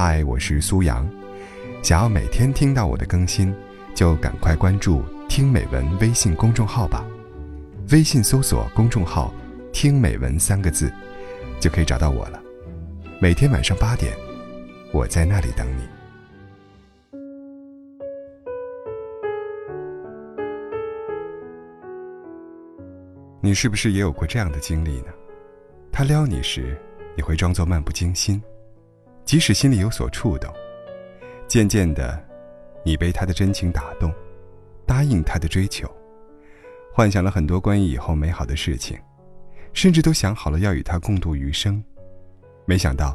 嗨，我是苏阳。想要每天听到我的更新，就赶快关注“听美文”微信公众号吧。微信搜索公众号“听美文”三个字，就可以找到我了。每天晚上八点，我在那里等你。你是不是也有过这样的经历呢？他撩你时，你会装作漫不经心，即使心里有所触动。渐渐的，你被他的真情打动，答应他的追求，幻想了很多关于以后美好的事情，甚至都想好了要与他共度余生。没想到，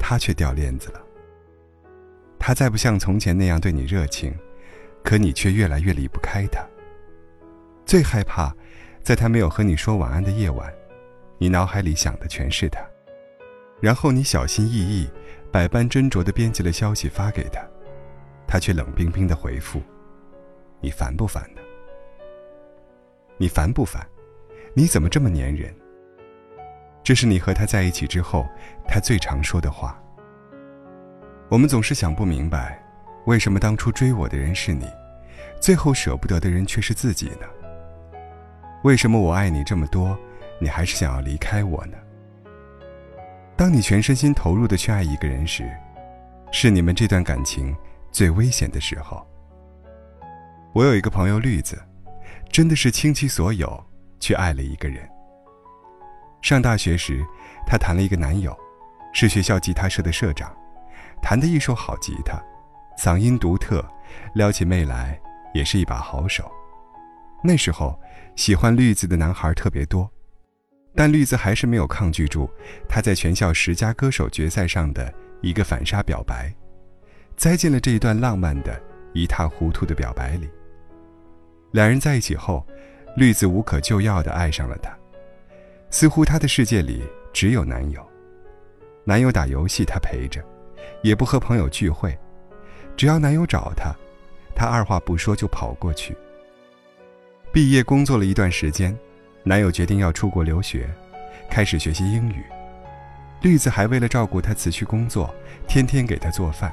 他却掉链子了。他再不像从前那样对你热情，可你却越来越离不开他。最害怕。在他没有和你说晚安的夜晚，你脑海里想的全是他，然后你小心翼翼、百般斟酌地编辑了消息发给他，他却冷冰冰的回复：“你烦不烦呢？你烦不烦？你怎么这么粘人？”这是你和他在一起之后，他最常说的话。我们总是想不明白，为什么当初追我的人是你，最后舍不得的人却是自己呢？为什么我爱你这么多，你还是想要离开我呢？当你全身心投入的去爱一个人时，是你们这段感情最危险的时候。我有一个朋友绿子，真的是倾其所有去爱了一个人。上大学时，她谈了一个男友，是学校吉他社的社长，弹得一手好吉他，嗓音独特，撩起妹来也是一把好手。那时候。喜欢绿子的男孩特别多，但绿子还是没有抗拒住他在全校十佳歌手决赛上的一个反杀表白，栽进了这一段浪漫的一塌糊涂的表白里。两人在一起后，绿子无可救药地爱上了他，似乎他的世界里只有男友。男友打游戏，他陪着，也不和朋友聚会，只要男友找他，他二话不说就跑过去。毕业工作了一段时间，男友决定要出国留学，开始学习英语。绿子还为了照顾他辞去工作，天天给他做饭。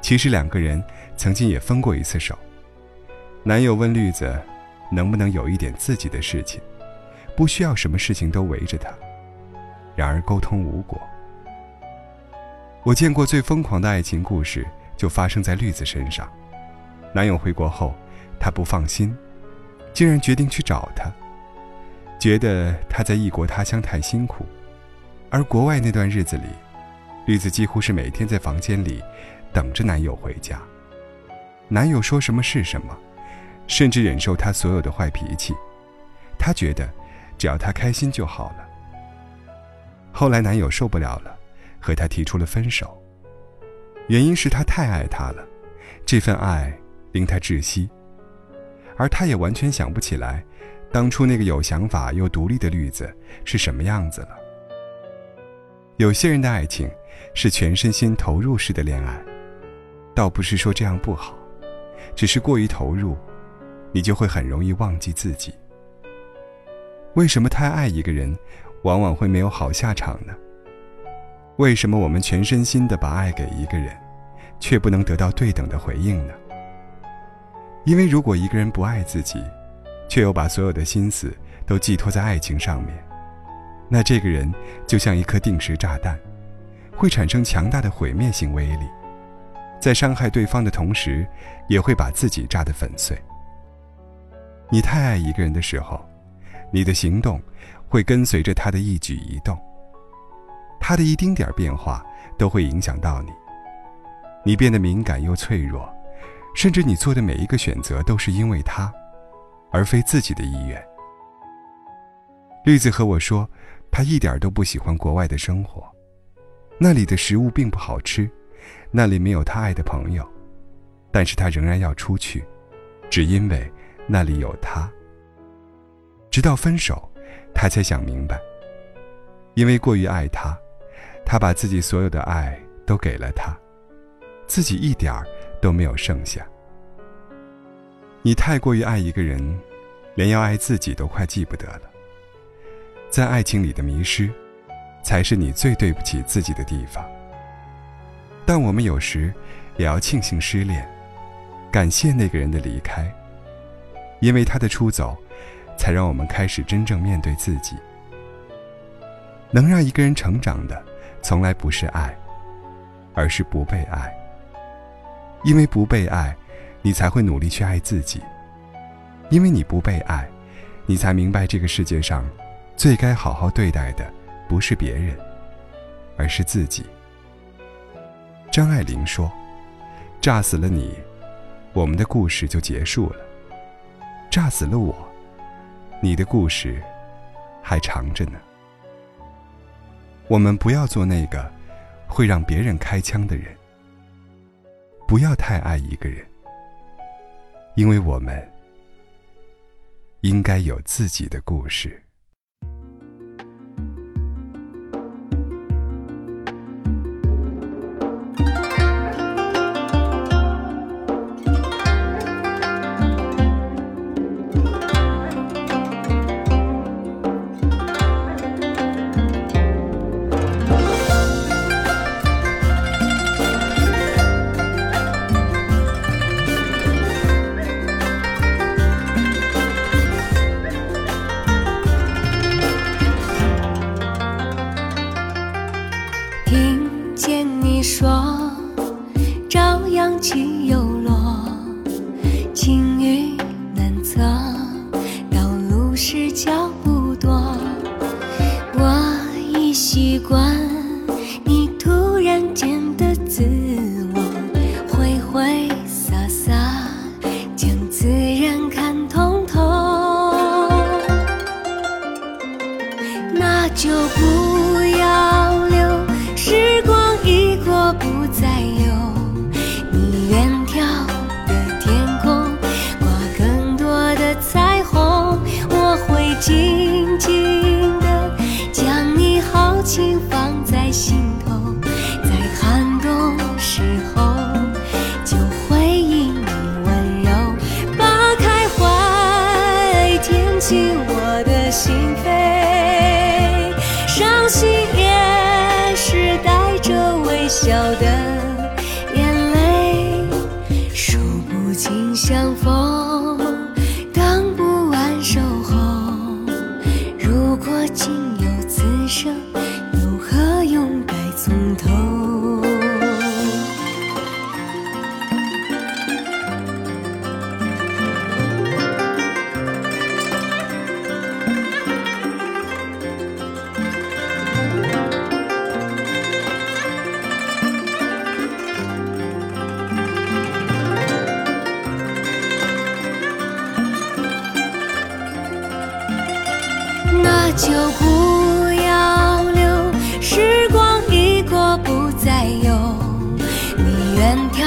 其实两个人曾经也分过一次手。男友问绿子，能不能有一点自己的事情，不需要什么事情都围着他。然而沟通无果。我见过最疯狂的爱情故事，就发生在绿子身上。男友回国后，她不放心。竟然决定去找他，觉得他在异国他乡太辛苦，而国外那段日子里，绿子几乎是每天在房间里等着男友回家。男友说什么是什么，甚至忍受他所有的坏脾气。她觉得只要他开心就好了。后来男友受不了了，和她提出了分手，原因是他太爱她了，这份爱令他窒息。而他也完全想不起来，当初那个有想法又独立的绿子是什么样子了。有些人的爱情是全身心投入式的恋爱，倒不是说这样不好，只是过于投入，你就会很容易忘记自己。为什么太爱一个人，往往会没有好下场呢？为什么我们全身心的把爱给一个人，却不能得到对等的回应呢？因为如果一个人不爱自己，却又把所有的心思都寄托在爱情上面，那这个人就像一颗定时炸弹，会产生强大的毁灭性威力，在伤害对方的同时，也会把自己炸得粉碎。你太爱一个人的时候，你的行动会跟随着他的一举一动，他的一丁点变化都会影响到你，你变得敏感又脆弱。甚至你做的每一个选择都是因为他，而非自己的意愿。绿子和我说，她一点都不喜欢国外的生活，那里的食物并不好吃，那里没有她爱的朋友，但是她仍然要出去，只因为那里有他。直到分手，她才想明白，因为过于爱他，她把自己所有的爱都给了他，自己一点儿。都没有剩下。你太过于爱一个人，连要爱自己都快记不得了。在爱情里的迷失，才是你最对不起自己的地方。但我们有时也要庆幸失恋，感谢那个人的离开，因为他的出走，才让我们开始真正面对自己。能让一个人成长的，从来不是爱，而是不被爱。因为不被爱，你才会努力去爱自己；因为你不被爱，你才明白这个世界上，最该好好对待的，不是别人，而是自己。张爱玲说：“炸死了你，我们的故事就结束了；炸死了我，你的故事还长着呢。”我们不要做那个会让别人开枪的人，不要太爱一个人，因为我们应该有自己的故事。说朝阳起又进我的心扉，伤心就不要留，时光一过不再有。你远眺